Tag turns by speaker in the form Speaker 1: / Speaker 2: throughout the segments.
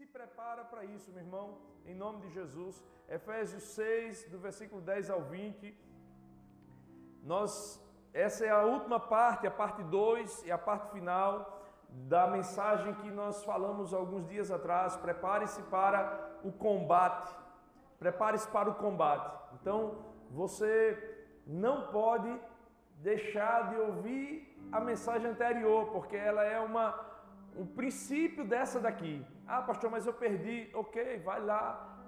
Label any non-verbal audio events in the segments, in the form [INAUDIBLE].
Speaker 1: se prepara para isso, meu irmão, em nome de Jesus. Efésios 6, do versículo 10 ao 20. Nós, essa é a última parte, a parte 2 e a parte final da mensagem que nós falamos alguns dias atrás. Prepare-se para o combate. Prepare-se para o combate. Então, você não pode deixar de ouvir a mensagem anterior, porque ela é uma o princípio dessa daqui. Ah, pastor, mas eu perdi. OK, vai lá,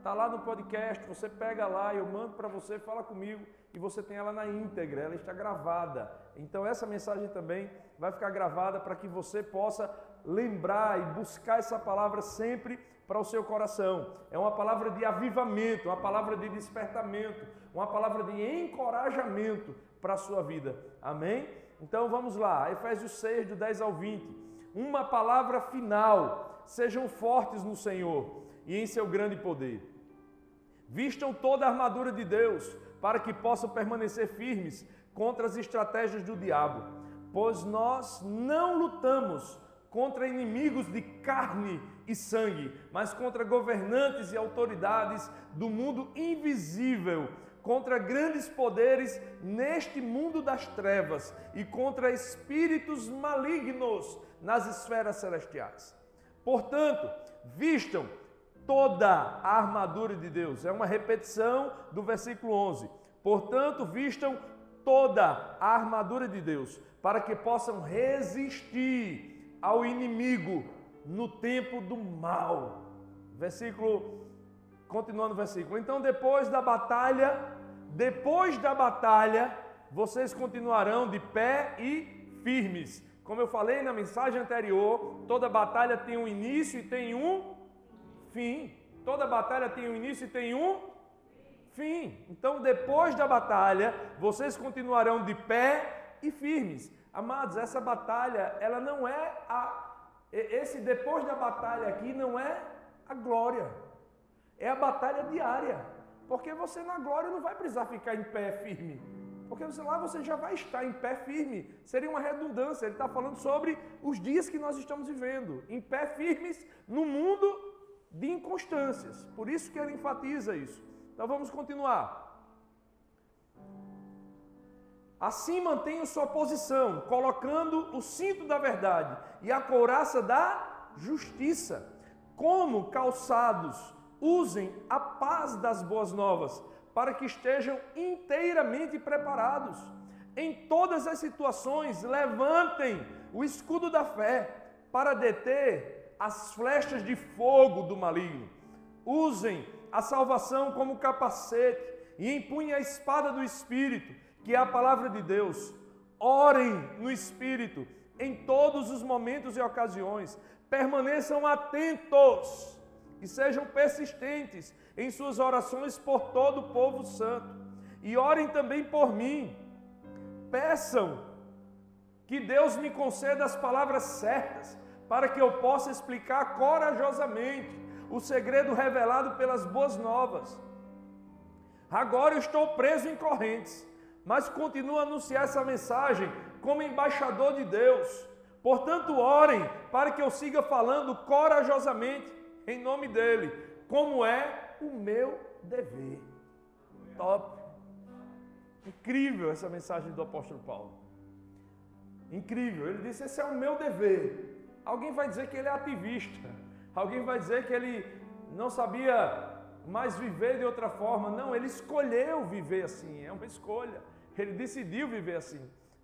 Speaker 1: tá lá no podcast, você pega lá, eu mando para você, fala comigo e você tem ela na íntegra, ela está gravada. Então essa mensagem também vai ficar gravada para que você possa lembrar e buscar essa palavra sempre para o seu coração. É uma palavra de avivamento, uma palavra de despertamento, uma palavra de encorajamento para a sua vida. Amém? Então vamos lá, Efésios 6, do 10 ao 20. Uma palavra final: sejam fortes no Senhor e em seu grande poder. Vistam toda a armadura de Deus para que possam permanecer firmes contra as estratégias do diabo, pois nós não lutamos contra inimigos de carne e sangue, mas contra governantes e autoridades do mundo invisível, contra grandes poderes neste mundo das trevas e contra espíritos malignos nas esferas celestiais. Portanto, vistam toda a armadura de Deus. É uma repetição do versículo 11. Portanto, vistam toda a armadura de Deus, para que possam resistir ao inimigo no tempo do mal. Versículo, continuando o versículo. Então, depois da batalha, depois da batalha, vocês continuarão de pé e firmes. Como eu falei na mensagem anterior, toda batalha tem um início e tem um fim. Toda batalha tem um início e tem um fim. Então, depois da batalha, vocês continuarão de pé e firmes. Amados, essa batalha, ela não é a. Esse depois da batalha aqui não é a glória, é a batalha diária. Porque você na glória não vai precisar ficar em pé firme. Porque você, lá você já vai estar em pé firme. Seria uma redundância. Ele está falando sobre os dias que nós estamos vivendo. Em pé firmes no mundo de inconstâncias. Por isso que ele enfatiza isso. Então vamos continuar. Assim mantenham sua posição, colocando o cinto da verdade e a couraça da justiça. Como calçados, usem a paz das boas novas, para que estejam inteiramente preparados. Em todas as situações, levantem o escudo da fé para deter as flechas de fogo do maligno. Usem a salvação como capacete e empunhem a espada do Espírito que é a palavra de Deus. Orem no Espírito em todos os momentos e ocasiões. Permaneçam atentos e sejam persistentes em suas orações por todo o povo santo. E orem também por mim. Peçam que Deus me conceda as palavras certas para que eu possa explicar corajosamente o segredo revelado pelas boas novas. Agora eu estou preso em correntes mas continua a anunciar essa mensagem como embaixador de Deus. Portanto, orem para que eu siga falando corajosamente em nome dele, como é o meu dever. Top. Incrível essa mensagem do apóstolo Paulo. Incrível. Ele disse: Esse é o meu dever. Alguém vai dizer que ele é ativista. Alguém vai dizer que ele não sabia mais viver de outra forma. Não, ele escolheu viver assim. É uma escolha. Ele decidiu viver assim,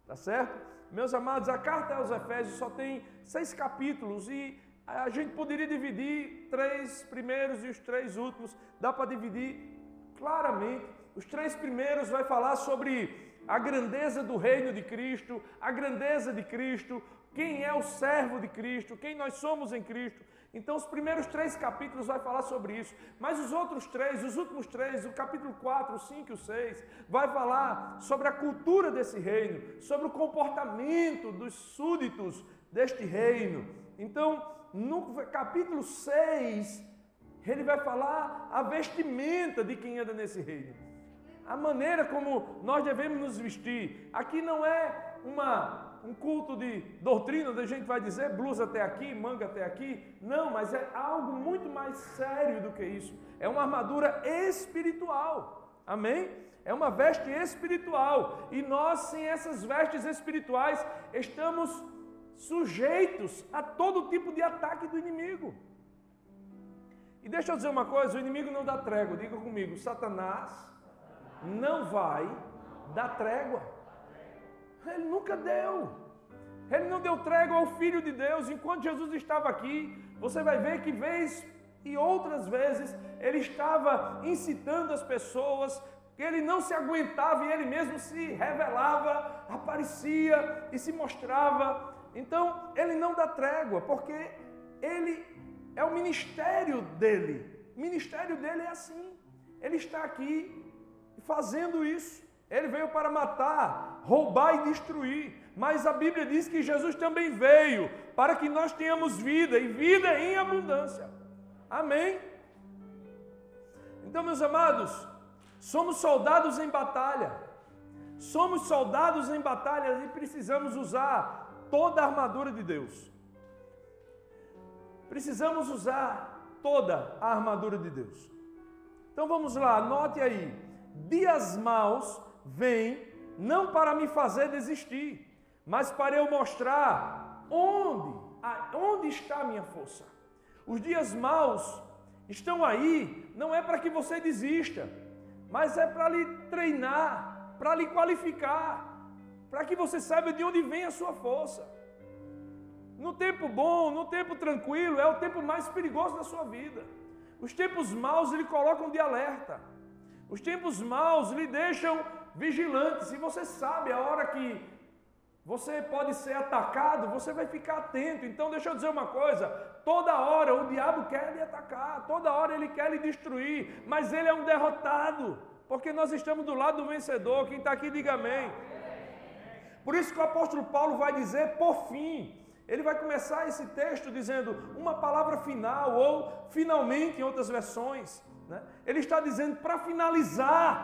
Speaker 1: tá certo? Meus amados, a carta aos Efésios só tem seis capítulos e a gente poderia dividir três primeiros e os três últimos. Dá para dividir claramente. Os três primeiros vai falar sobre a grandeza do reino de Cristo, a grandeza de Cristo, quem é o servo de Cristo, quem nós somos em Cristo. Então, os primeiros três capítulos vai falar sobre isso, mas os outros três, os últimos três, o capítulo 4, o 5 e o 6, vai falar sobre a cultura desse reino, sobre o comportamento dos súditos deste reino. Então, no capítulo 6, ele vai falar a vestimenta de quem anda nesse reino, a maneira como nós devemos nos vestir. Aqui não é uma um culto de doutrina, onde a gente vai dizer blusa até aqui, manga até aqui. Não, mas é algo muito mais sério do que isso. É uma armadura espiritual. Amém? É uma veste espiritual. E nós, sem essas vestes espirituais, estamos sujeitos a todo tipo de ataque do inimigo. E deixa eu dizer uma coisa: o inimigo não dá trégua. Diga comigo, Satanás não vai dar trégua. Ele nunca deu. Ele não deu trégua ao Filho de Deus. Enquanto Jesus estava aqui, você vai ver que vez e outras vezes ele estava incitando as pessoas, ele não se aguentava e ele mesmo se revelava, aparecia e se mostrava. Então, ele não dá trégua, porque ele é o ministério dele. O ministério dele é assim. Ele está aqui fazendo isso. Ele veio para matar, roubar e destruir. Mas a Bíblia diz que Jesus também veio para que nós tenhamos vida e vida em abundância. Amém? Então, meus amados, somos soldados em batalha. Somos soldados em batalha e precisamos usar toda a armadura de Deus. Precisamos usar toda a armadura de Deus. Então vamos lá, anote aí. Dias maus vêm não para me fazer desistir, mas para eu mostrar onde, onde está a minha força. Os dias maus estão aí, não é para que você desista, mas é para lhe treinar, para lhe qualificar, para que você saiba de onde vem a sua força. No tempo bom, no tempo tranquilo, é o tempo mais perigoso da sua vida. Os tempos maus lhe colocam de alerta. Os tempos maus lhe deixam vigilante. Se você sabe a hora que você pode ser atacado, você vai ficar atento. Então, deixa eu dizer uma coisa: toda hora o diabo quer lhe atacar, toda hora ele quer lhe destruir, mas ele é um derrotado, porque nós estamos do lado do vencedor. Quem está aqui, diga amém. Por isso que o apóstolo Paulo vai dizer, por fim, ele vai começar esse texto dizendo uma palavra final, ou finalmente em outras versões. Né? Ele está dizendo para finalizar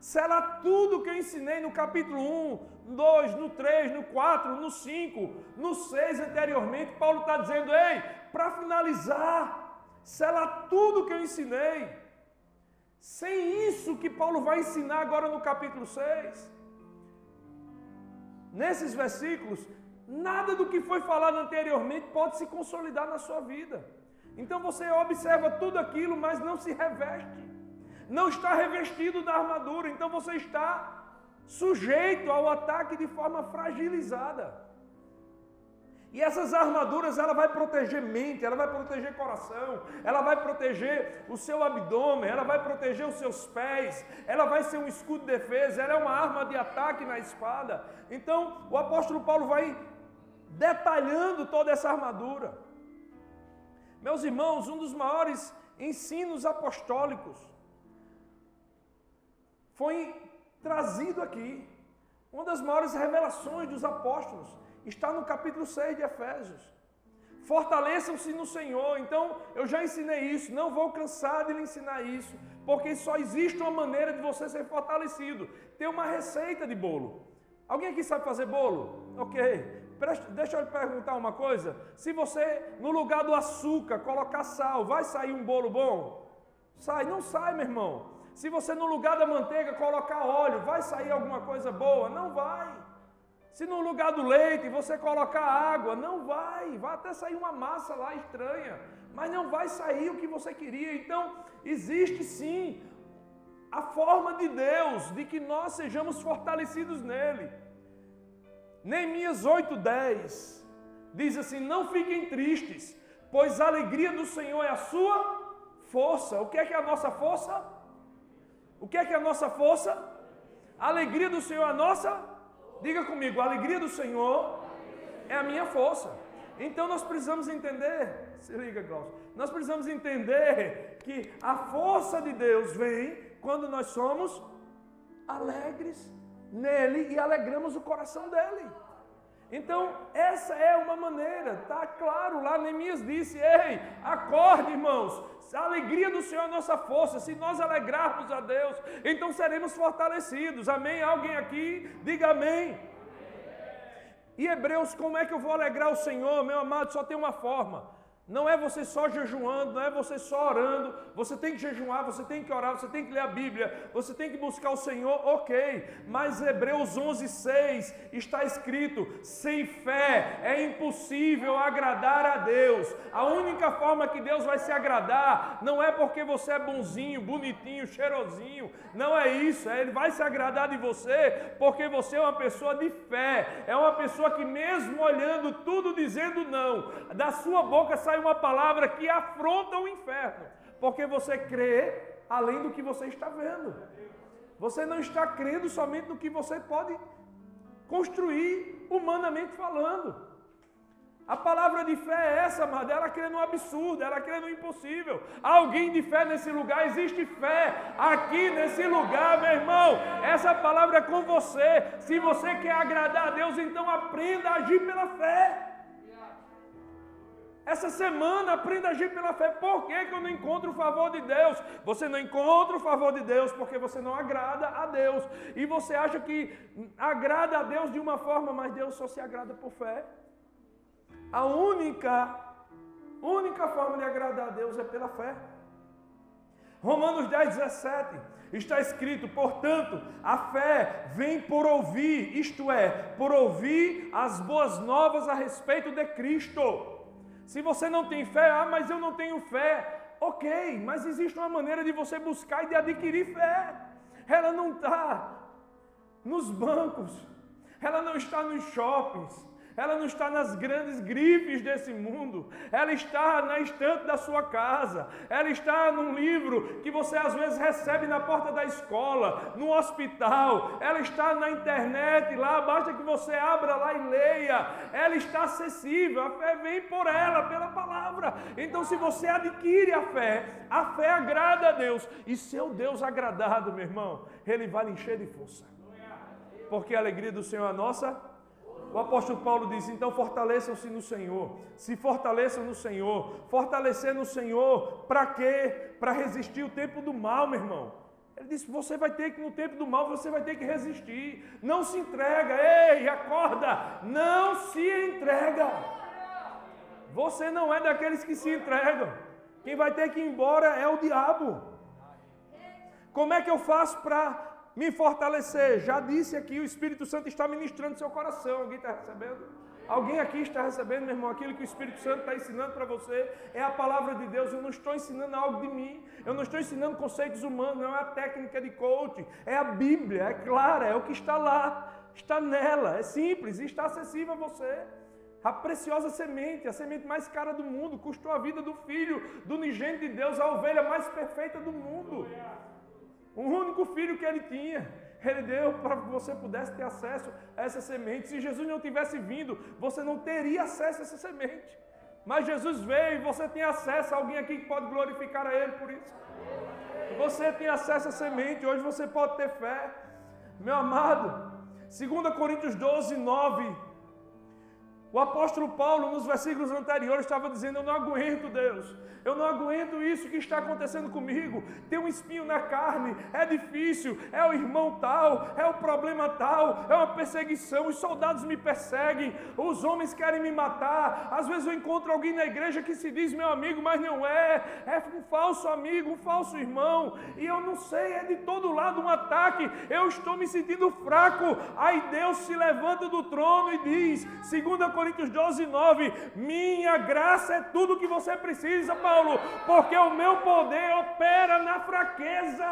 Speaker 1: será tudo que eu ensinei no capítulo 1, no 2, no 3, no 4, no 5, no 6 anteriormente. Paulo está dizendo: ei, para finalizar, será tudo que eu ensinei. Sem isso que Paulo vai ensinar agora no capítulo 6. Nesses versículos, nada do que foi falado anteriormente pode se consolidar na sua vida. Então você observa tudo aquilo, mas não se reveste não está revestido da armadura, então você está sujeito ao ataque de forma fragilizada. E essas armaduras ela vai proteger mente, ela vai proteger coração, ela vai proteger o seu abdômen, ela vai proteger os seus pés, ela vai ser um escudo de defesa, ela é uma arma de ataque na espada. Então, o apóstolo Paulo vai detalhando toda essa armadura. Meus irmãos, um dos maiores ensinos apostólicos foi trazido aqui. Uma das maiores revelações dos apóstolos está no capítulo 6 de Efésios. Fortaleçam-se no Senhor. Então, eu já ensinei isso, não vou cansar de lhe ensinar isso, porque só existe uma maneira de você ser fortalecido. Tem uma receita de bolo. Alguém aqui sabe fazer bolo? Ok. Deixa eu perguntar uma coisa. Se você, no lugar do açúcar, colocar sal, vai sair um bolo bom? Sai, não sai, meu irmão. Se você no lugar da manteiga colocar óleo, vai sair alguma coisa boa? Não vai. Se no lugar do leite você colocar água, não vai. Vai até sair uma massa lá estranha, mas não vai sair o que você queria. Então, existe sim a forma de Deus de que nós sejamos fortalecidos nele. Neemias 8:10 diz assim: Não fiquem tristes, pois a alegria do Senhor é a sua força. O que é que é a nossa força? O que é que é a nossa força? A alegria do Senhor é a nossa. Diga comigo, a alegria do Senhor é a minha força. Então nós precisamos entender, se liga, Glaucio, nós precisamos entender que a força de Deus vem quando nós somos alegres nele e alegramos o coração dele. Então, essa é uma maneira, está claro lá, Neemias disse: Ei, acorde, irmãos, a alegria do Senhor é nossa força. Se nós alegrarmos a Deus, então seremos fortalecidos. Amém? Alguém aqui, diga amém. E Hebreus, como é que eu vou alegrar o Senhor, meu amado? Só tem uma forma não é você só jejuando, não é você só orando. Você tem que jejuar, você tem que orar, você tem que ler a Bíblia, você tem que buscar o Senhor, ok. Mas Hebreus 11, 6 está escrito: sem fé é impossível agradar a Deus. A única forma que Deus vai se agradar não é porque você é bonzinho, bonitinho, cheirosinho. Não é isso. É, ele vai se agradar de você porque você é uma pessoa de fé. É uma pessoa que, mesmo olhando tudo dizendo não, da sua boca sai sai uma palavra que afronta o inferno, porque você crê além do que você está vendo. Você não está crendo somente no que você pode construir humanamente falando. A palavra de fé é essa, amada. Ela crê no absurdo, ela crê no impossível. Alguém de fé nesse lugar, existe fé aqui nesse lugar, meu irmão. Essa palavra é com você. Se você quer agradar a Deus, então aprenda a agir pela fé. Essa semana aprenda a agir pela fé. Por que, que eu não encontro o favor de Deus? Você não encontra o favor de Deus porque você não agrada a Deus. E você acha que agrada a Deus de uma forma, mas Deus só se agrada por fé. A única, única forma de agradar a Deus é pela fé. Romanos 10, 17 está escrito: portanto, a fé vem por ouvir, isto é, por ouvir as boas novas a respeito de Cristo. Se você não tem fé, ah, mas eu não tenho fé. Ok, mas existe uma maneira de você buscar e de adquirir fé. Ela não está nos bancos, ela não está nos shoppings, ela não está nas grandes grifes desse mundo, ela está na estante da sua casa, ela está num livro que você às vezes recebe na porta da escola, no hospital, ela está na internet lá, basta que você abra lá e leia, ela está acessível, a fé vem por ela, pela palavra. Então, se você adquire a fé, a fé agrada a Deus, e seu Deus agradado, meu irmão, ele vai lhe encher de força, porque a alegria do Senhor é a nossa o apóstolo Paulo diz: então fortaleçam-se no Senhor, se fortaleçam no Senhor. Fortalecer no Senhor, para quê? Para resistir o tempo do mal, meu irmão. Ele disse: você vai ter que, no tempo do mal, você vai ter que resistir. Não se entrega, ei, acorda, não se entrega. Você não é daqueles que se entregam. Quem vai ter que ir embora é o diabo. Como é que eu faço para me fortalecer. Já disse aqui, o Espírito Santo está ministrando seu coração. Alguém está recebendo? Alguém aqui está recebendo, meu irmão, aquilo que o Espírito Santo está ensinando para você é a palavra de Deus. Eu não estou ensinando algo de mim, eu não estou ensinando conceitos humanos, não é a técnica de coaching, é a Bíblia, é clara, é o que está lá, está nela, é simples e está acessível a você. A preciosa semente, a semente mais cara do mundo, custou a vida do filho, do unigênito de Deus, a ovelha mais perfeita do mundo. O único filho que ele tinha, ele deu para que você pudesse ter acesso a essa semente. Se Jesus não tivesse vindo, você não teria acesso a essa semente. Mas Jesus veio e você tem acesso. Alguém aqui que pode glorificar a Ele por isso? Você tem acesso à semente. Hoje você pode ter fé. Meu amado, 2 Coríntios 12, 9. O apóstolo Paulo, nos versículos anteriores, estava dizendo: Eu não aguento, Deus. Eu não aguento isso que está acontecendo comigo. Tem um espinho na carne, é difícil, é o irmão tal, é o problema tal, é uma perseguição, os soldados me perseguem, os homens querem me matar. Às vezes eu encontro alguém na igreja que se diz meu amigo, mas não é, é um falso amigo, um falso irmão, e eu não sei, é de todo lado um ataque. Eu estou me sentindo fraco. Aí Deus se levanta do trono e diz, 2 Coríntios 12, 9: Minha graça é tudo que você precisa Paulo, porque o meu poder opera na fraqueza.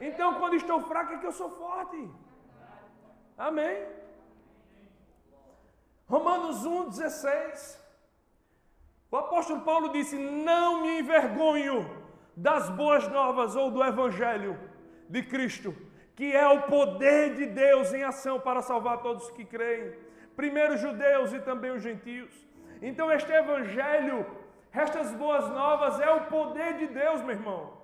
Speaker 1: Então, quando estou fraco, é que eu sou forte. Amém. Romanos 1,16. O apóstolo Paulo disse: Não me envergonho das boas novas ou do evangelho de Cristo, que é o poder de Deus em ação para salvar todos que creem, primeiro os judeus e também os gentios. Então, este evangelho estas boas novas é o poder de Deus, meu irmão.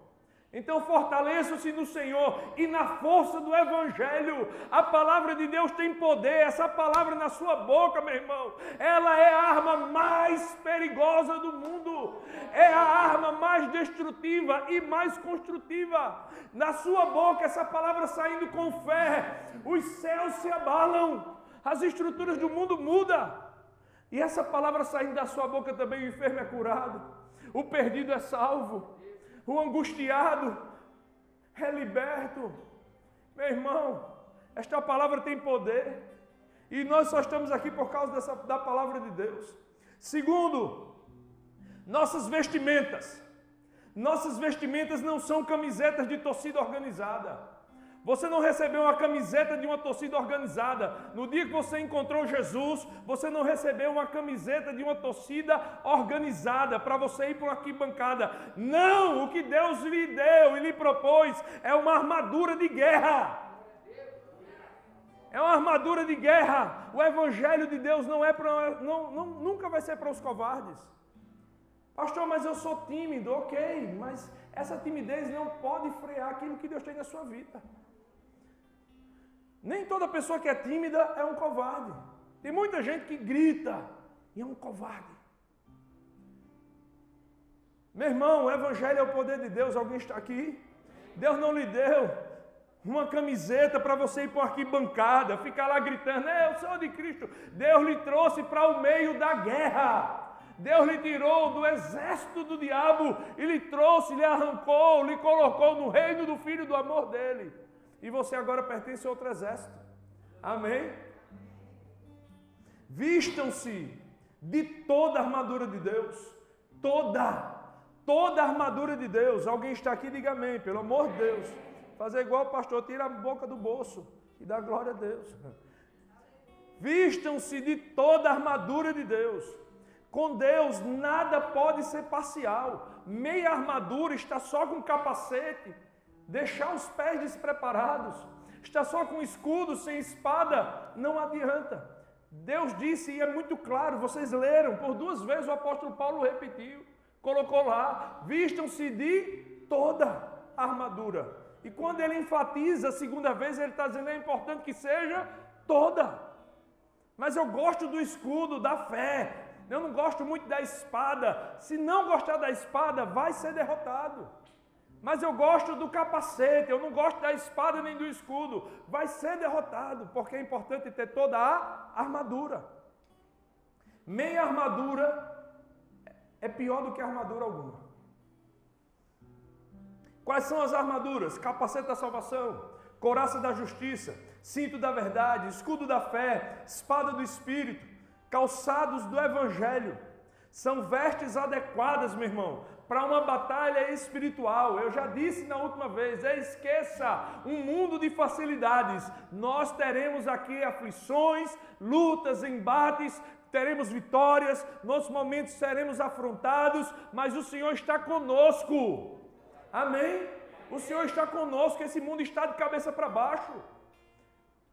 Speaker 1: Então fortaleça-se no Senhor e na força do Evangelho. A palavra de Deus tem poder, essa palavra na sua boca, meu irmão. Ela é a arma mais perigosa do mundo, é a arma mais destrutiva e mais construtiva. Na sua boca, essa palavra saindo com fé, os céus se abalam As estruturas do mundo mudam. E essa palavra saindo da sua boca também, o enfermo é curado, o perdido é salvo, o angustiado é liberto. Meu irmão, esta palavra tem poder. E nós só estamos aqui por causa dessa, da palavra de Deus. Segundo, nossas vestimentas. Nossas vestimentas não são camisetas de torcida organizada. Você não recebeu uma camiseta de uma torcida organizada. No dia que você encontrou Jesus, você não recebeu uma camiseta de uma torcida organizada para você ir para uma arquibancada. Não! O que Deus lhe deu e lhe propôs é uma armadura de guerra. É uma armadura de guerra. O evangelho de Deus não é para não, não, nunca vai ser para os covardes. Pastor, mas eu sou tímido, ok, mas essa timidez não pode frear aquilo que Deus tem na sua vida. Nem toda pessoa que é tímida é um covarde. Tem muita gente que grita e é um covarde. Meu irmão, o Evangelho é o poder de Deus. Alguém está aqui? Deus não lhe deu uma camiseta para você ir para a arquibancada, ficar lá gritando, eu sou de Cristo. Deus lhe trouxe para o meio da guerra. Deus lhe tirou do exército do diabo e lhe trouxe, lhe arrancou, lhe colocou no reino do Filho do amor dele e você agora pertence a outro exército. Amém? Vistam-se de toda a armadura de Deus. Toda. Toda a armadura de Deus. Alguém está aqui, diga amém, pelo amor de Deus. Fazer igual o pastor, tira a boca do bolso e dá glória a Deus. Vistam-se de toda a armadura de Deus. Com Deus nada pode ser parcial. Meia armadura está só com capacete deixar os pés despreparados, estar só com escudo, sem espada, não adianta. Deus disse, e é muito claro, vocês leram, por duas vezes o apóstolo Paulo repetiu, colocou lá: vistam-se de toda a armadura. E quando ele enfatiza a segunda vez, ele está dizendo: é importante que seja toda. Mas eu gosto do escudo, da fé. Eu não gosto muito da espada. Se não gostar da espada, vai ser derrotado. Mas eu gosto do capacete, eu não gosto da espada nem do escudo. Vai ser derrotado, porque é importante ter toda a armadura. Meia armadura é pior do que armadura alguma. Quais são as armaduras? Capacete da salvação, coraça da justiça, cinto da verdade, escudo da fé, espada do espírito, calçados do evangelho. São vestes adequadas, meu irmão, para uma batalha espiritual. Eu já disse na última vez: esqueça um mundo de facilidades. Nós teremos aqui aflições, lutas, embates, teremos vitórias, nos momentos seremos afrontados, mas o Senhor está conosco. Amém? O Senhor está conosco, esse mundo está de cabeça para baixo.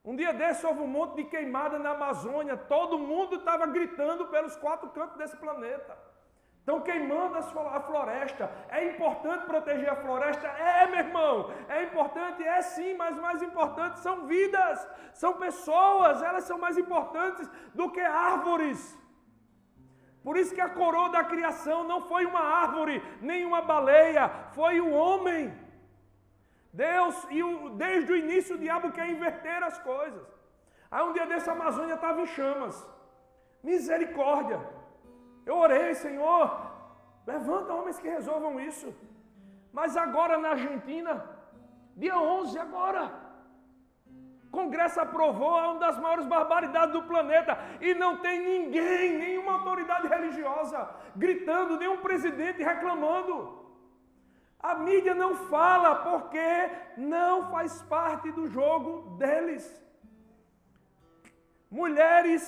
Speaker 1: Um dia desse houve um monte de queimada na Amazônia, todo mundo estava gritando pelos quatro cantos desse planeta. Estão queimando a floresta. É importante proteger a floresta? É, meu irmão. É importante? É sim, mas mais importante são vidas, são pessoas. Elas são mais importantes do que árvores. Por isso que a coroa da criação não foi uma árvore, nem uma baleia, foi o homem. Deus, e o, desde o início o diabo quer inverter as coisas. Aí um dia desse a Amazônia estava em chamas. Misericórdia. Eu orei, Senhor, levanta homens que resolvam isso. Mas agora na Argentina, dia 11 agora, Congresso aprovou uma das maiores barbaridades do planeta e não tem ninguém, nenhuma autoridade religiosa gritando, nenhum presidente reclamando. A mídia não fala porque não faz parte do jogo deles. Mulheres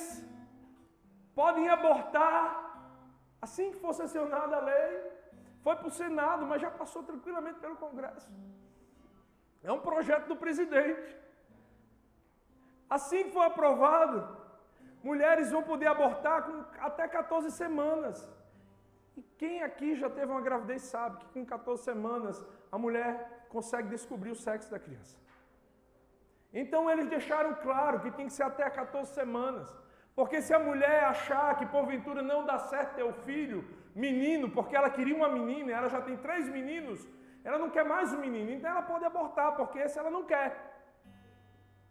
Speaker 1: podem abortar Assim que fosse sancionada a lei, foi para o Senado, mas já passou tranquilamente pelo Congresso. É um projeto do presidente. Assim que for aprovado, mulheres vão poder abortar com até 14 semanas. E quem aqui já teve uma gravidez sabe que com 14 semanas a mulher consegue descobrir o sexo da criança. Então eles deixaram claro que tem que ser até 14 semanas. Porque se a mulher achar que porventura não dá certo ter o filho, menino, porque ela queria uma menina ela já tem três meninos, ela não quer mais um menino, então ela pode abortar, porque esse ela não quer.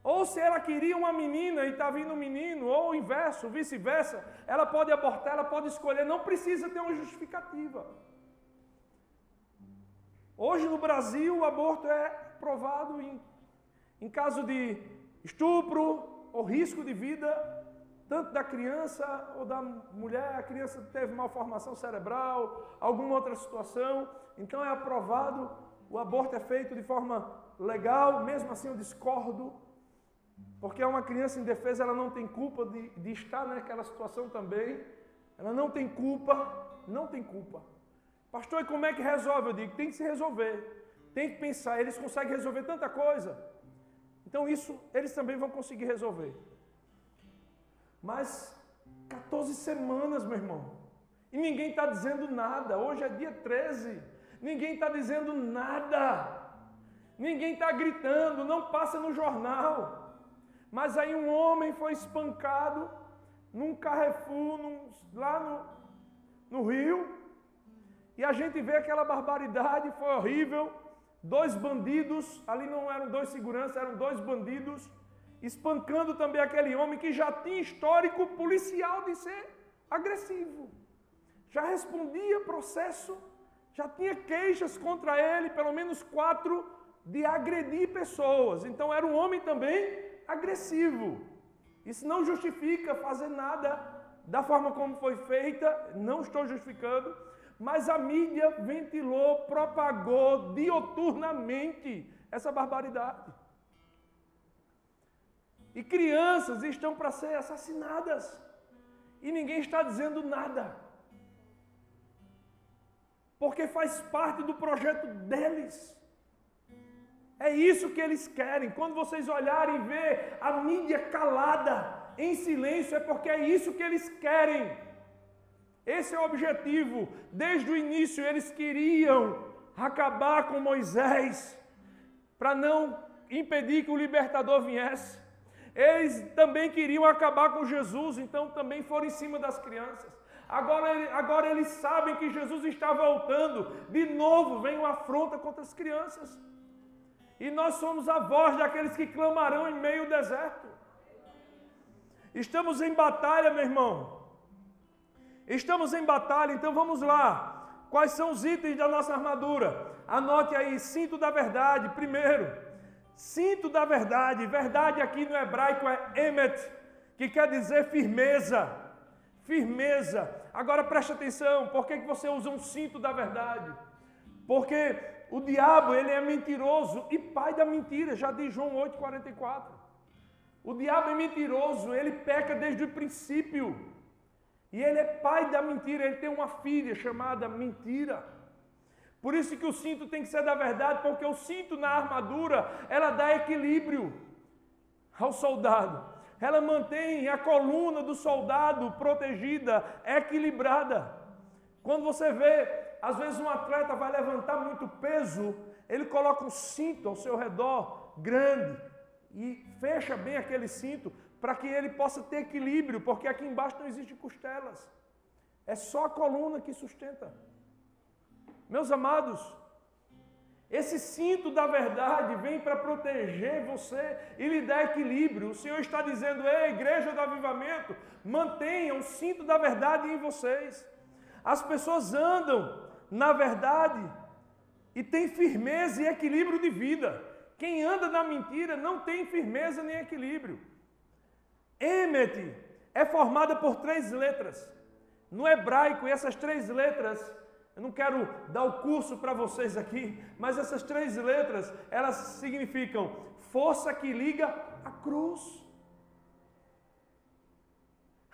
Speaker 1: Ou se ela queria uma menina e está vindo um menino, ou o inverso, vice-versa, ela pode abortar, ela pode escolher, não precisa ter uma justificativa. Hoje no Brasil o aborto é provado em, em caso de estupro ou risco de vida, tanto da criança ou da mulher, a criança teve malformação cerebral, alguma outra situação, então é aprovado, o aborto é feito de forma legal, mesmo assim eu discordo, porque é uma criança indefesa, ela não tem culpa de, de estar naquela situação também, ela não tem culpa, não tem culpa. Pastor, e como é que resolve? Eu digo, tem que se resolver. Tem que pensar, eles conseguem resolver tanta coisa. Então isso eles também vão conseguir resolver. Mas 14 semanas, meu irmão. E ninguém está dizendo nada. Hoje é dia 13. Ninguém está dizendo nada. Ninguém está gritando, não passa no jornal. Mas aí um homem foi espancado num Carrefour, num, lá no, no Rio, e a gente vê aquela barbaridade, foi horrível. Dois bandidos, ali não eram dois seguranças, eram dois bandidos, espancando também aquele homem que já tinha histórico policial de ser agressivo. Já respondia processo, já tinha queixas contra ele, pelo menos quatro, de agredir pessoas. Então era um homem também agressivo. Isso não justifica fazer nada da forma como foi feita, não estou justificando, mas a mídia ventilou, propagou dioturnamente essa barbaridade. E crianças estão para ser assassinadas. E ninguém está dizendo nada. Porque faz parte do projeto deles. É isso que eles querem. Quando vocês olharem e ver a mídia calada, em silêncio, é porque é isso que eles querem. Esse é o objetivo. Desde o início eles queriam acabar com Moisés para não impedir que o libertador viesse. Eles também queriam acabar com Jesus, então também foram em cima das crianças. Agora, agora eles sabem que Jesus está voltando. De novo vem uma afronta contra as crianças. E nós somos a voz daqueles que clamarão em meio ao deserto. Estamos em batalha, meu irmão. Estamos em batalha, então vamos lá. Quais são os itens da nossa armadura? Anote aí: cinto da verdade, primeiro. Cinto da verdade. Verdade aqui no hebraico é emet, que quer dizer firmeza. Firmeza. Agora preste atenção: por que, você usa um cinto da verdade? Porque o diabo, ele é mentiroso e pai da mentira, já diz João 8,44. O diabo é mentiroso, ele peca desde o princípio. E ele é pai da mentira, ele tem uma filha chamada mentira. Por isso que o cinto tem que ser da verdade, porque o cinto na armadura, ela dá equilíbrio ao soldado. Ela mantém a coluna do soldado protegida, equilibrada. Quando você vê, às vezes um atleta vai levantar muito peso, ele coloca um cinto ao seu redor grande e fecha bem aquele cinto para que ele possa ter equilíbrio, porque aqui embaixo não existe costelas. É só a coluna que sustenta. Meus amados, esse cinto da verdade vem para proteger você e lhe dar equilíbrio. O Senhor está dizendo, ei, igreja do avivamento, mantenham o cinto da verdade em vocês. As pessoas andam na verdade e têm firmeza e equilíbrio de vida. Quem anda na mentira não tem firmeza nem equilíbrio. Emet é formada por três letras. No hebraico, essas três letras, eu não quero dar o curso para vocês aqui, mas essas três letras, elas significam força que liga a cruz.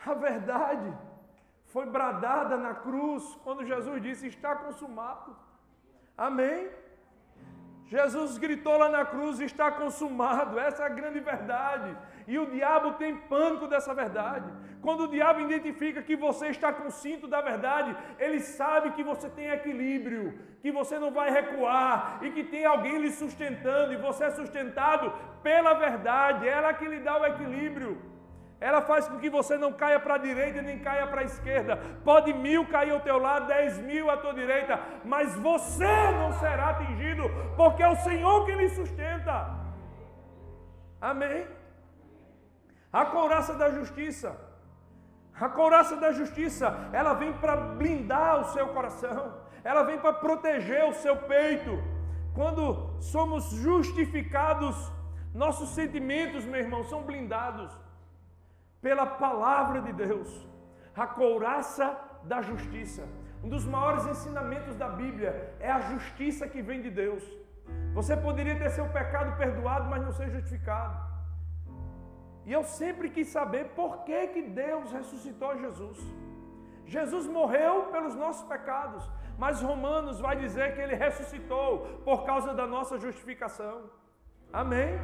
Speaker 1: A verdade foi bradada na cruz quando Jesus disse: Está consumado. Amém? Jesus gritou lá na cruz: Está consumado. Essa é a grande verdade. E o diabo tem pânico dessa verdade. Quando o diabo identifica que você está com o cinto da verdade, ele sabe que você tem equilíbrio, que você não vai recuar e que tem alguém lhe sustentando, e você é sustentado pela verdade, ela que lhe dá o equilíbrio. Ela faz com que você não caia para a direita nem caia para a esquerda. Pode mil cair ao teu lado, dez mil à tua direita, mas você não será atingido, porque é o Senhor que lhe sustenta. Amém? A couraça da justiça. A couraça da justiça, ela vem para blindar o seu coração, ela vem para proteger o seu peito. Quando somos justificados, nossos sentimentos, meu irmão, são blindados pela palavra de Deus. A couraça da justiça. Um dos maiores ensinamentos da Bíblia é a justiça que vem de Deus. Você poderia ter seu pecado perdoado, mas não ser justificado. E eu sempre quis saber por que, que Deus ressuscitou Jesus. Jesus morreu pelos nossos pecados, mas Romanos vai dizer que ele ressuscitou por causa da nossa justificação. Amém?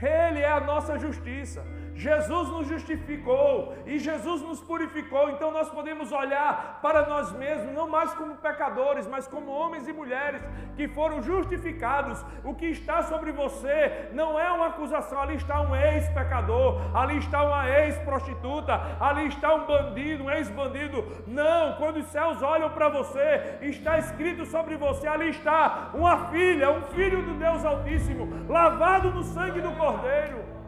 Speaker 1: Ele é a nossa justiça. Jesus nos justificou e Jesus nos purificou, então nós podemos olhar para nós mesmos, não mais como pecadores, mas como homens e mulheres que foram justificados. O que está sobre você não é uma acusação, ali está um ex-pecador, ali está uma ex-prostituta, ali está um bandido, um ex-bandido. Não, quando os céus olham para você, está escrito sobre você, ali está uma filha, um filho do Deus Altíssimo, lavado no sangue do Cordeiro.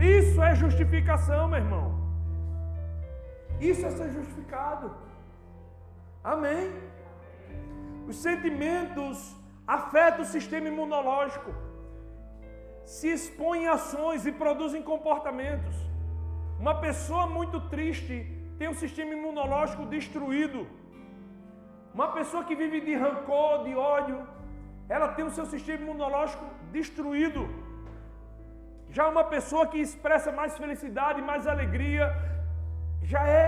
Speaker 1: Isso é justificação, meu irmão. Isso é ser justificado. Amém. Os sentimentos afetam o sistema imunológico, se expõem ações e produzem comportamentos. Uma pessoa muito triste tem um sistema imunológico destruído. Uma pessoa que vive de rancor, de ódio, ela tem o seu sistema imunológico destruído. Já uma pessoa que expressa mais felicidade, mais alegria, já é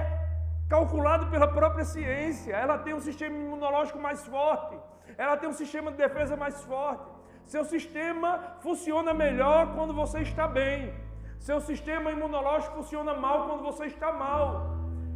Speaker 1: calculado pela própria ciência. Ela tem um sistema imunológico mais forte, ela tem um sistema de defesa mais forte. Seu sistema funciona melhor quando você está bem. Seu sistema imunológico funciona mal quando você está mal.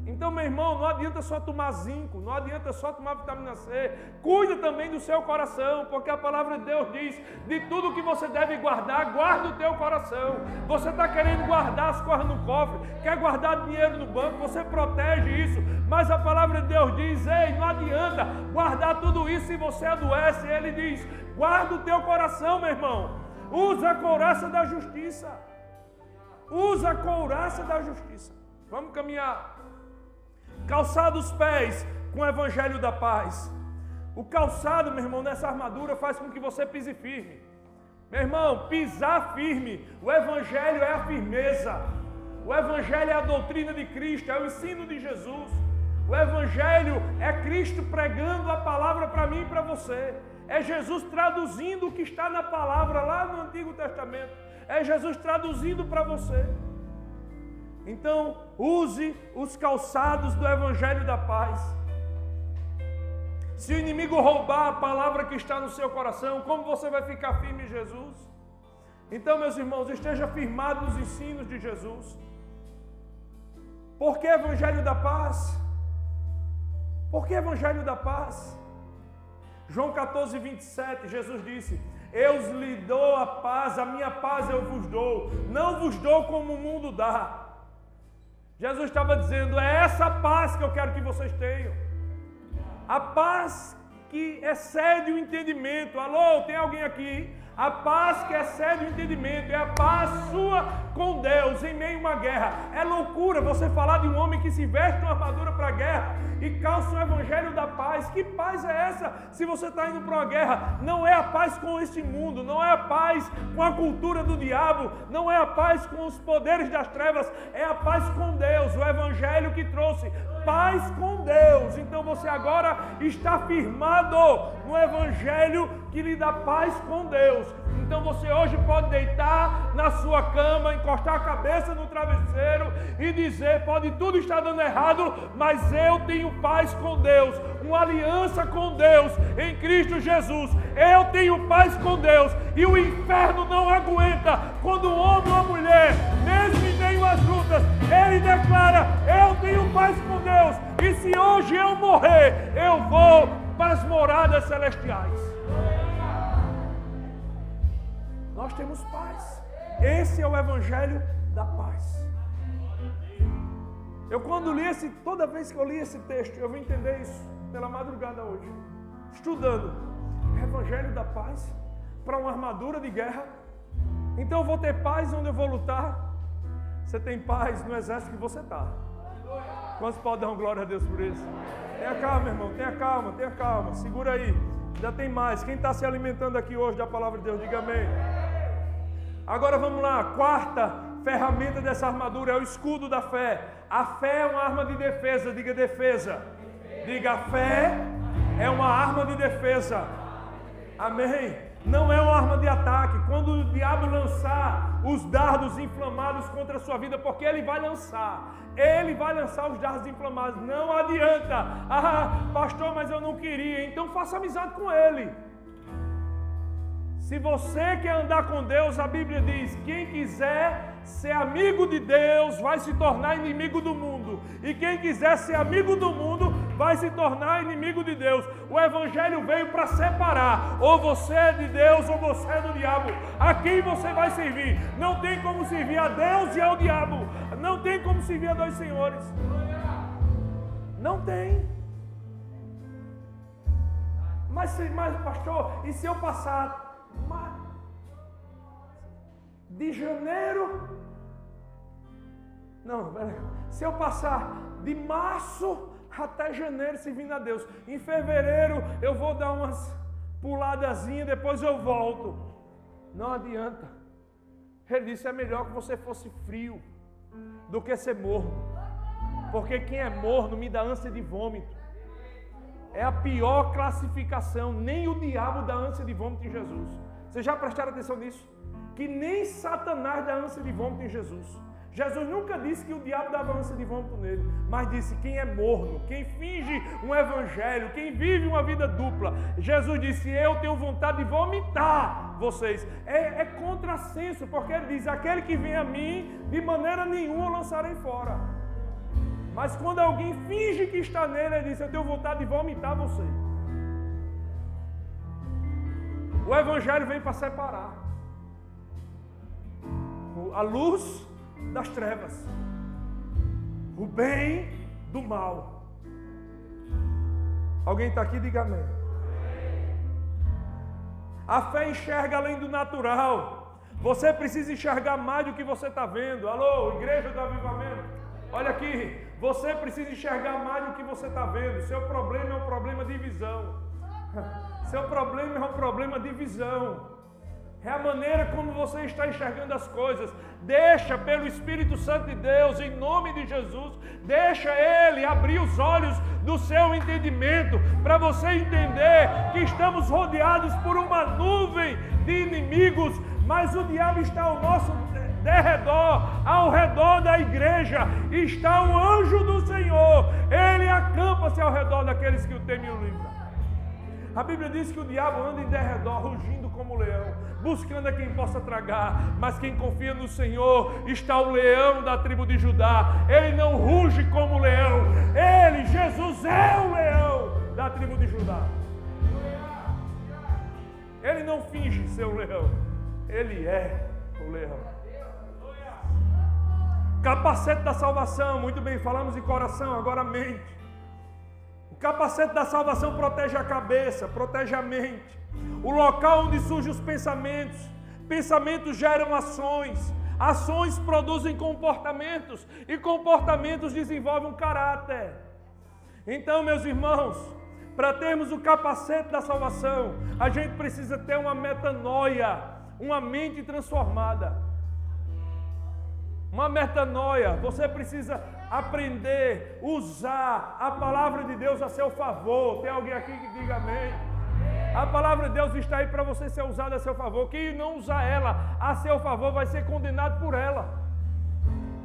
Speaker 1: Então, meu irmão, não adianta só tomar zinco, não adianta só tomar vitamina C. Cuida também do seu coração, porque a palavra de Deus diz: de tudo que você deve guardar, guarda o teu coração. Você está querendo guardar as coisas no cofre, quer guardar dinheiro no banco, você protege isso. Mas a palavra de Deus diz: ei, não adianta guardar tudo isso se você adoece. Ele diz: guarda o teu coração, meu irmão. Usa a couraça da justiça. Usa a couraça da justiça. Vamos caminhar calçado os pés com o evangelho da paz. O calçado, meu irmão, nessa armadura faz com que você pise firme. Meu irmão, pisar firme. O evangelho é a firmeza. O evangelho é a doutrina de Cristo, é o ensino de Jesus. O evangelho é Cristo pregando a palavra para mim e para você. É Jesus traduzindo o que está na palavra lá no Antigo Testamento. É Jesus traduzindo para você. Então, use os calçados do Evangelho da paz. Se o inimigo roubar a palavra que está no seu coração, como você vai ficar firme em Jesus? Então, meus irmãos, esteja firmado nos ensinos de Jesus. Por que Evangelho da paz? Por que Evangelho da paz? João 14, 27, Jesus disse: Eu lhe dou a paz, a minha paz eu vos dou, não vos dou como o mundo dá. Jesus estava dizendo: é essa paz que eu quero que vocês tenham. A paz que excede o entendimento. Alô, tem alguém aqui? A paz que excede o entendimento é a paz sua com Deus em meio a uma guerra. É loucura você falar de um homem que se veste uma armadura para a guerra e calça o evangelho da paz. Que paz é essa se você está indo para uma guerra? Não é a paz com este mundo, não é a paz com a cultura do diabo, não é a paz com os poderes das trevas, é a paz com Deus, o evangelho que trouxe paz com Deus. Então você agora está firmado no Evangelho que lhe dá paz com Deus. Então você hoje pode deitar na sua cama, encostar a cabeça no travesseiro e dizer: pode tudo estar dando errado, mas eu tenho paz com Deus, uma aliança com Deus em Cristo Jesus. Eu tenho paz com Deus e o inferno não aguenta quando um homem ou uma mulher, mesmo meio às lutas, ele declara: Eu tenho paz com Deus e se hoje eu morrer, eu vou para as moradas celestiais. Nós temos paz. Esse é o Evangelho da paz. Eu quando li esse, toda vez que eu li esse texto, eu vim entender isso pela madrugada hoje. Estudando Evangelho da paz para uma armadura de guerra. Então eu vou ter paz onde eu vou lutar. Você tem paz no exército que você está. Quantos podem dar glória a Deus por isso? Tenha calma, irmão, tenha calma, tenha calma. Segura aí. Ainda tem mais. Quem está se alimentando aqui hoje da palavra de Deus, diga amém. Agora vamos lá. Quarta ferramenta dessa armadura é o escudo da fé. A fé é uma arma de defesa. Diga defesa. Diga fé é uma arma de defesa. Amém não é uma arma de ataque. Quando o diabo lançar os dardos inflamados contra a sua vida, porque ele vai lançar, ele vai lançar os dardos inflamados. Não adianta, ah, pastor, mas eu não queria. Então faça amizade com ele. Se você quer andar com Deus, a Bíblia diz: quem quiser ser amigo de Deus vai se tornar inimigo do mundo, e quem quiser ser amigo do mundo vai se tornar inimigo de Deus. O Evangelho veio para separar: ou você é de Deus ou você é do diabo. A quem você vai servir? Não tem como servir a Deus e ao diabo. Não tem como servir a dois senhores. Não tem. Mas, mas pastor, e se eu passar de janeiro? Não, se eu passar de março até janeiro servindo a Deus. Em fevereiro eu vou dar umas puladazinhas, depois eu volto. Não adianta. Ele disse: é melhor que você fosse frio do que ser morno. Porque quem é morno me dá ânsia de vômito. É a pior classificação. Nem o diabo dá ânsia de vômito em Jesus. Vocês já prestaram atenção nisso? Que nem Satanás dá ânsia de vômito em Jesus. Jesus nunca disse que o diabo dava ânsia de vômito nele, mas disse quem é morno, quem finge um evangelho, quem vive uma vida dupla. Jesus disse: Eu tenho vontade de vomitar vocês. É, é contrassenso, porque ele diz: Aquele que vem a mim, de maneira nenhuma lançarei fora. Mas quando alguém finge que está nele, ele diz: Eu tenho vontade de vomitar você. O evangelho vem para separar a luz das trevas, o bem do mal. Alguém está aqui? Diga amém. A fé enxerga além do natural. Você precisa enxergar mais do que você está vendo. Alô, igreja do avivamento. Olha aqui, você precisa enxergar mais do que você está vendo. Seu problema é um problema de visão. [LAUGHS] Seu problema é um problema de visão. É a maneira como você está enxergando as coisas. Deixa pelo Espírito Santo de Deus, em nome de Jesus, deixa Ele abrir os olhos do seu entendimento, para você entender que estamos rodeados por uma nuvem de inimigos, mas o diabo está ao nosso derredor, ao redor da igreja, está o anjo do Senhor, ele acampa-se ao redor daqueles que o temem e o livram. A Bíblia diz que o diabo anda em derredor, rugindo como leão, buscando a quem possa tragar, mas quem confia no Senhor está o leão da tribo de Judá. Ele não ruge como leão, ele, Jesus, é o leão da tribo de Judá. Ele não finge ser o leão, ele é o leão. Capacete da salvação, muito bem, falamos em coração, agora mente. O capacete da salvação protege a cabeça, protege a mente. O local onde surgem os pensamentos. Pensamentos geram ações. Ações produzem comportamentos. E comportamentos desenvolvem um caráter. Então, meus irmãos, para termos o capacete da salvação, a gente precisa ter uma metanoia, uma mente transformada. Uma metanoia, você precisa aprender, usar a palavra de Deus a seu favor. Tem alguém aqui que diga amém? A palavra de Deus está aí para você ser usada a seu favor. Quem não usar ela a seu favor vai ser condenado por ela.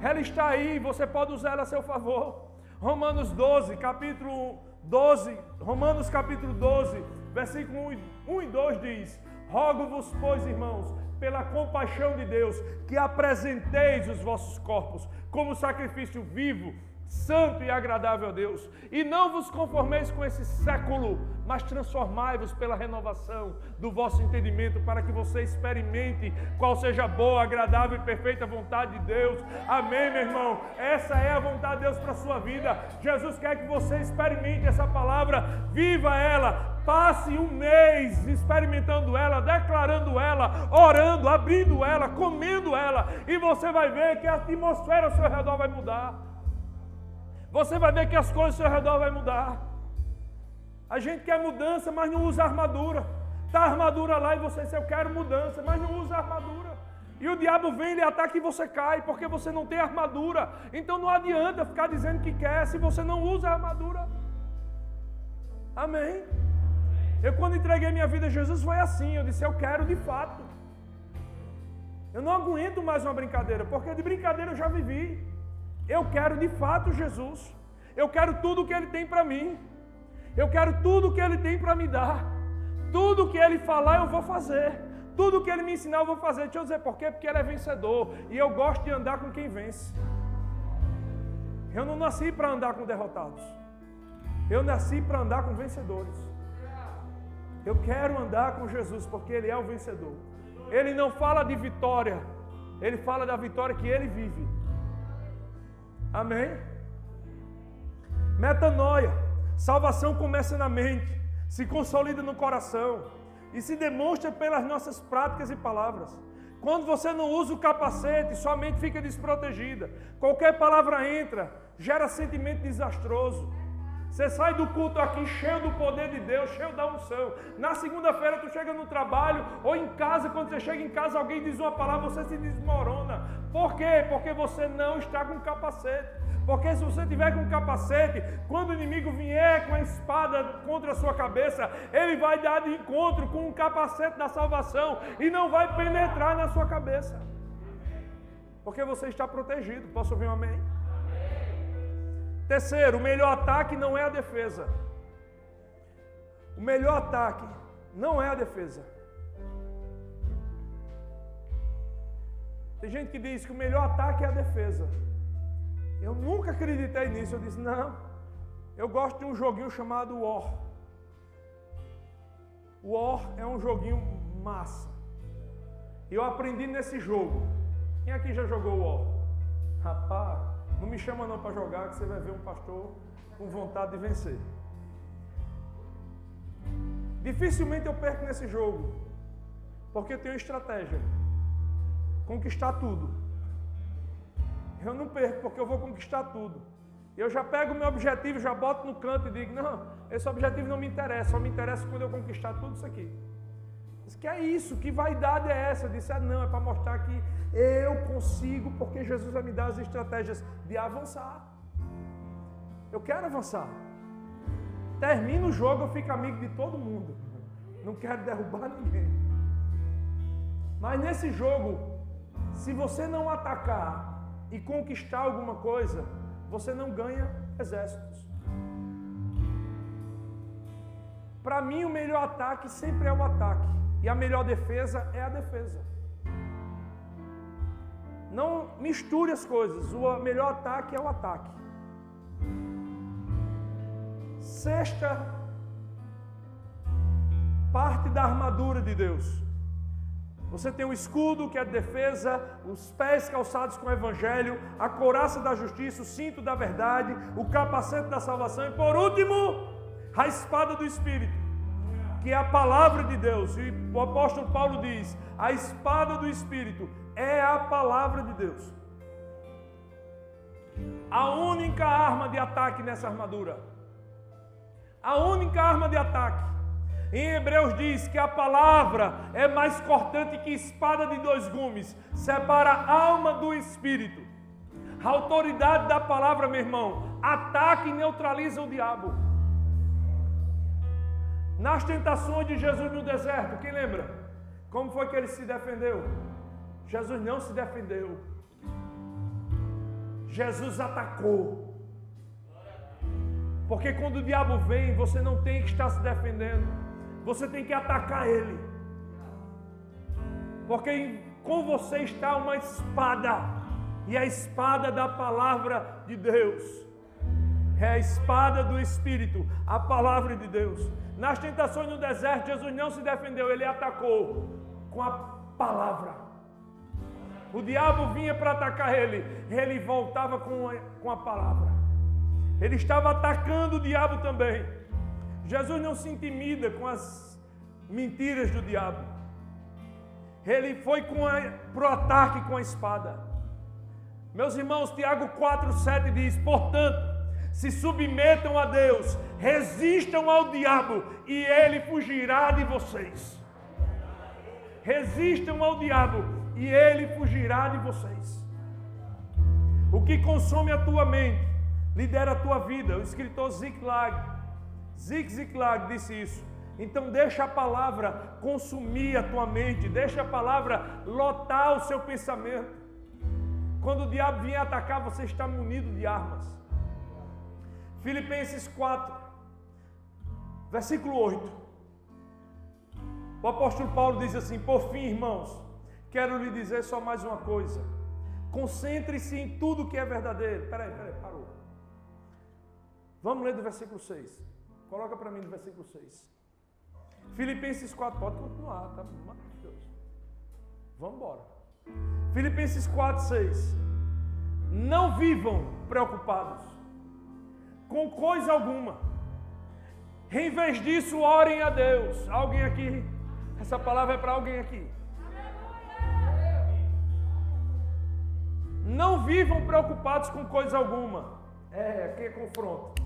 Speaker 1: Ela está aí, você pode usar ela a seu favor. Romanos 12, capítulo 12, Romanos capítulo 12, versículo 1 e 2 diz: Rogo-vos, pois, irmãos, pela compaixão de Deus, que apresenteis os vossos corpos como sacrifício vivo, santo e agradável a Deus. E não vos conformeis com esse século, mas transformai-vos pela renovação do vosso entendimento, para que você experimente qual seja a boa, agradável e perfeita vontade de Deus. Amém, meu irmão? Essa é a vontade de Deus para a sua vida. Jesus quer que você experimente essa palavra, viva ela, Passe um mês experimentando ela, declarando ela, orando, abrindo ela, comendo ela, e você vai ver que a atmosfera ao seu redor vai mudar. Você vai ver que as coisas ao seu redor vai mudar. A gente quer mudança, mas não usa armadura. Está a armadura lá e você diz, eu quero mudança, mas não usa armadura. E o diabo vem, ele ataca e você cai, porque você não tem armadura. Então não adianta ficar dizendo que quer se você não usa armadura. Amém. Eu, quando entreguei minha vida a Jesus, foi assim. Eu disse: Eu quero de fato. Eu não aguento mais uma brincadeira, porque de brincadeira eu já vivi. Eu quero de fato Jesus. Eu quero tudo o que Ele tem para mim. Eu quero tudo que Ele tem para me dar. Tudo o que Ele falar, eu vou fazer. Tudo o que Ele me ensinar, eu vou fazer. Deixa eu dizer por quê? Porque Ele é vencedor. E eu gosto de andar com quem vence. Eu não nasci para andar com derrotados. Eu nasci para andar com vencedores. Eu quero andar com Jesus porque Ele é o vencedor. Ele não fala de vitória, Ele fala da vitória que Ele vive. Amém? Metanoia. Salvação começa na mente, se consolida no coração e se demonstra pelas nossas práticas e palavras. Quando você não usa o capacete, sua mente fica desprotegida. Qualquer palavra entra, gera sentimento desastroso. Você sai do culto aqui cheio do poder de Deus, cheio da unção. Na segunda-feira tu chega no trabalho ou em casa, quando você chega em casa, alguém diz uma palavra, você se desmorona. Por quê? Porque você não está com capacete. Porque se você tiver com capacete, quando o inimigo vier com a espada contra a sua cabeça, ele vai dar de encontro com o capacete da salvação e não vai penetrar na sua cabeça. Porque você está protegido. Posso ouvir um amém? Terceiro, o melhor ataque não é a defesa. O melhor ataque não é a defesa. Tem gente que diz que o melhor ataque é a defesa. Eu nunca acreditei nisso. Eu disse, não. Eu gosto de um joguinho chamado War. War é um joguinho massa. Eu aprendi nesse jogo. Quem aqui já jogou War? Rapaz, não me chama não para jogar, que você vai ver um pastor com vontade de vencer. Dificilmente eu perco nesse jogo, porque eu tenho estratégia. Conquistar tudo. Eu não perco, porque eu vou conquistar tudo. Eu já pego o meu objetivo, já boto no canto e digo: não, esse objetivo não me interessa, só me interessa quando eu conquistar tudo isso aqui. Diz que é isso, que vaidade é essa? Eu disse: ah, não, é para mostrar que eu consigo, porque Jesus vai me dar as estratégias de avançar. Eu quero avançar. Termina o jogo, eu fico amigo de todo mundo. Não quero derrubar ninguém. Mas nesse jogo, se você não atacar e conquistar alguma coisa, você não ganha exércitos. Para mim, o melhor ataque sempre é o ataque, e a melhor defesa é a defesa. Não misture as coisas. O melhor ataque é o ataque. Sexta parte da armadura de Deus. Você tem o escudo, que é defesa, os pés calçados com o evangelho, a couraça da justiça, o cinto da verdade, o capacete da salvação e por último, a espada do espírito, que é a palavra de Deus. E o apóstolo Paulo diz: "A espada do espírito é a palavra de Deus. A única arma de ataque nessa armadura. A única arma de ataque. Em Hebreus diz que a palavra é mais cortante que espada de dois gumes, separa a alma do espírito. A autoridade da palavra, meu irmão, ataca e neutraliza o diabo. Nas tentações de Jesus no deserto, quem lembra? Como foi que ele se defendeu? Jesus não se defendeu. Jesus atacou. Porque quando o diabo vem, você não tem que estar se defendendo. Você tem que atacar ele. Porque com você está uma espada. E a espada da palavra de Deus. é a espada do Espírito, a palavra de Deus. Nas tentações no deserto, Jesus não se defendeu, ele atacou com a palavra. O diabo vinha para atacar ele, ele voltava com a, com a palavra. Ele estava atacando o diabo também. Jesus não se intimida com as mentiras do diabo. Ele foi para o ataque com a espada. Meus irmãos, Tiago 4,7 diz: Portanto, se submetam a Deus, resistam ao diabo e ele fugirá de vocês. Resistam ao diabo e ele fugirá de vocês. O que consome a tua mente lidera a tua vida. O escritor Ziklag, Zig Ziklag disse isso. Então deixa a palavra consumir a tua mente, deixa a palavra lotar o seu pensamento. Quando o diabo vier atacar, você está munido de armas. Filipenses 4, versículo 8. O apóstolo Paulo diz assim: Por fim, irmãos, quero lhe dizer só mais uma coisa. Concentre-se em tudo que é verdadeiro. Peraí, peraí, parou. Vamos ler do versículo 6. Coloca para mim do versículo 6. Filipenses 4, pode continuar, tá? Maravilhoso. Vamos embora. Filipenses 4, 6. Não vivam preocupados com coisa alguma. Em vez disso, orem a Deus. Alguém aqui? Essa palavra é para alguém aqui. Não vivam preocupados com coisa alguma. É, aqui é confronto.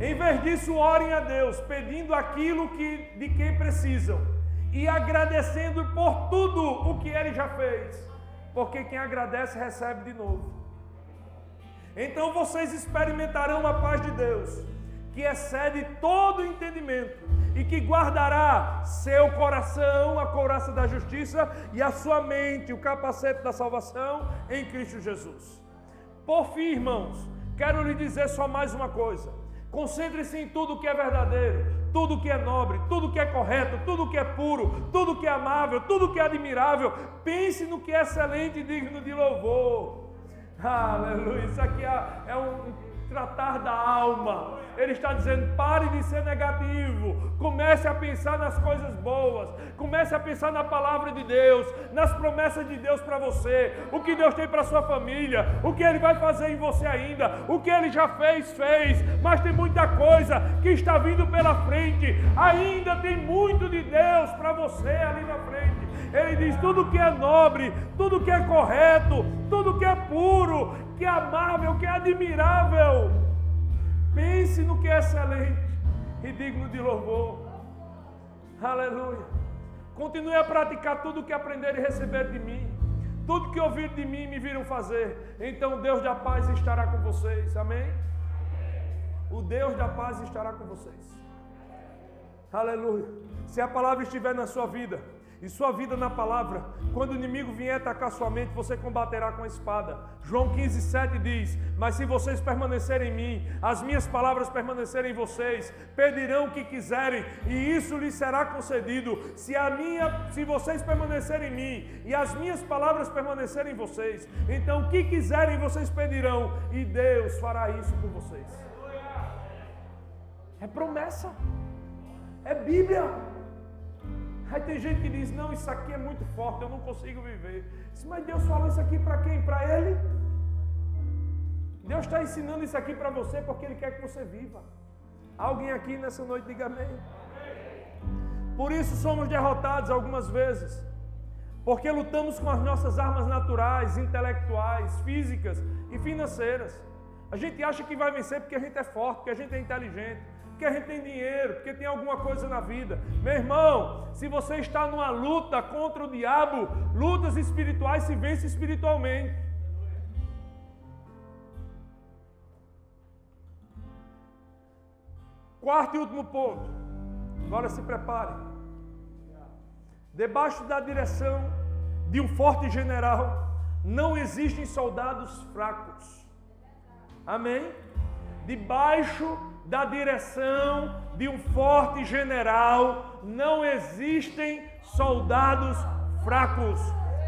Speaker 1: Em vez disso, orem a Deus, pedindo aquilo que, de quem precisam e agradecendo por tudo o que Ele já fez, porque quem agradece recebe de novo. Então vocês experimentarão a paz de Deus, que excede todo entendimento e que guardará seu coração, a couraça da justiça e a sua mente, o capacete da salvação em Cristo Jesus. Por fim, irmãos, quero lhe dizer só mais uma coisa. Concentre-se em tudo que é verdadeiro, tudo que é nobre, tudo que é correto, tudo que é puro, tudo que é amável, tudo que é admirável. Pense no que é excelente e digno de louvor. Aleluia. Isso aqui é, é um tratar da alma. Ele está dizendo: pare de ser negativo, comece a pensar nas coisas boas, comece a pensar na palavra de Deus, nas promessas de Deus para você, o que Deus tem para sua família, o que Ele vai fazer em você ainda, o que Ele já fez, fez, mas tem muita coisa que está vindo pela frente, ainda tem muito de Deus para você ali na frente. Ele diz: tudo que é nobre, tudo que é correto, tudo que é puro, que é amável, que é admirável. Pense no que é excelente e digno de louvor. Aleluia. Continue a praticar tudo o que aprender e receber de mim. Tudo que ouvir de mim me viram fazer. Então Deus da paz estará com vocês. Amém? O Deus da paz estará com vocês. Aleluia. Se a palavra estiver na sua vida, e sua vida na palavra. Quando o inimigo vier atacar sua mente, você combaterá com a espada. João 15, 7 diz: Mas se vocês permanecerem em mim, as minhas palavras permanecerem em vocês, pedirão o que quiserem, e isso lhes será concedido. Se a minha, se vocês permanecerem em mim e as minhas palavras permanecerem em vocês, então o que quiserem vocês pedirão, e Deus fará isso por vocês. É promessa. É Bíblia. Aí tem gente que diz: Não, isso aqui é muito forte, eu não consigo viver. Mas Deus falou isso aqui para quem? Para Ele? Deus está ensinando isso aqui para você porque Ele quer que você viva. Alguém aqui nessa noite diga amém. Por isso somos derrotados algumas vezes, porque lutamos com as nossas armas naturais, intelectuais, físicas e financeiras. A gente acha que vai vencer porque a gente é forte, porque a gente é inteligente porque a gente tem dinheiro, porque tem alguma coisa na vida. Meu irmão, se você está numa luta contra o diabo, lutas espirituais se vence espiritualmente. Quarto e último ponto. Agora se prepare. Debaixo da direção de um forte general, não existem soldados fracos. Amém? Debaixo da direção de um forte general, não existem soldados fracos.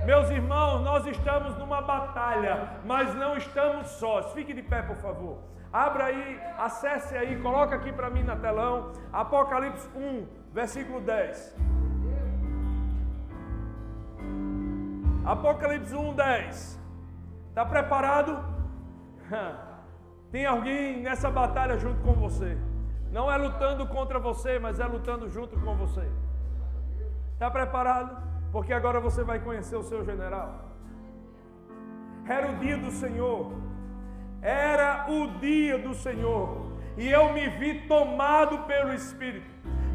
Speaker 1: Meus irmãos, nós estamos numa batalha, mas não estamos sós. Fique de pé, por favor. Abra aí, acesse aí, coloca aqui para mim na telão. Apocalipse 1, versículo 10. Apocalipse 1, 10. Está preparado? [LAUGHS] Tem alguém nessa batalha junto com você. Não é lutando contra você, mas é lutando junto com você. Está preparado? Porque agora você vai conhecer o seu general. Era o dia do Senhor. Era o dia do Senhor. E eu me vi tomado pelo Espírito.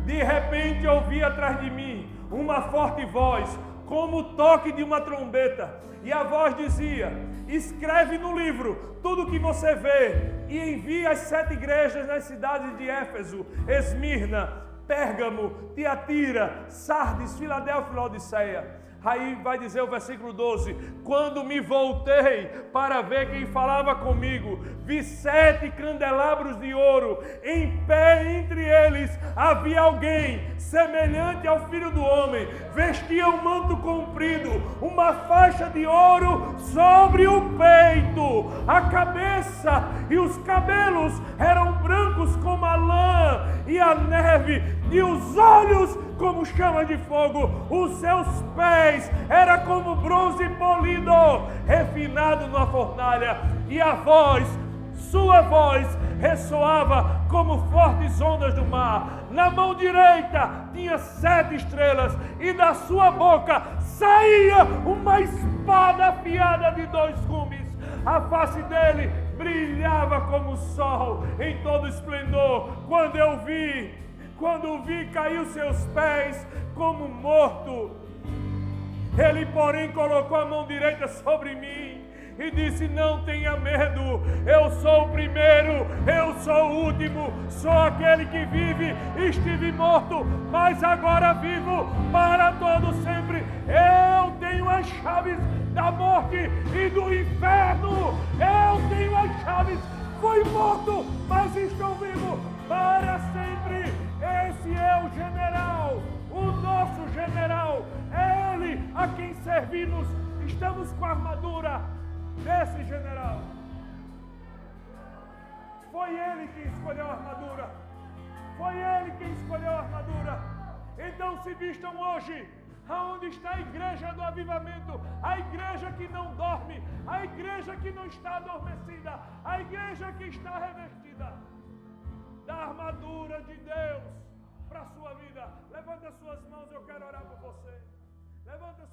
Speaker 1: De repente ouvi atrás de mim uma forte voz, como o toque de uma trombeta. E a voz dizia: Escreve no livro tudo o que você vê e envie às sete igrejas nas cidades de Éfeso, Esmirna, Pérgamo, Tiatira, Sardes, Filadélfia e Laodiceia. Aí vai dizer o versículo 12: Quando me voltei para ver quem falava comigo, vi sete candelabros de ouro, em pé entre eles havia alguém semelhante ao filho do homem, vestia um manto comprido, uma faixa de ouro sobre o peito, a cabeça e os cabelos eram brancos como a lã e a neve, e os olhos como chama de fogo, os seus pés era como bronze polido, refinado numa fornalha, e a voz, sua voz, ressoava como fortes ondas do mar. Na mão direita tinha sete estrelas, e da sua boca saía uma espada afiada de dois gumes. A face dele brilhava como o sol em todo esplendor. Quando eu vi, quando vi, caiu seus pés como morto. Ele, porém, colocou a mão direita sobre mim e disse: Não tenha medo, eu sou o primeiro, eu sou o último, sou aquele que vive, estive morto, mas agora vivo para todo sempre. Eu tenho as chaves da morte e do inferno, eu tenho as chaves. Fui morto, mas estou vivo para sempre. Esse é o general, o nosso general, é ele a quem servimos. Estamos com a armadura desse general. Foi ele quem escolheu a armadura. Foi ele quem escolheu a armadura. Então se vistam hoje aonde está a igreja do avivamento, a igreja que não dorme, a igreja que não está adormecida, a igreja que está revestida da armadura de Deus para a sua vida. Levanta suas mãos, eu quero orar por você. Levanta.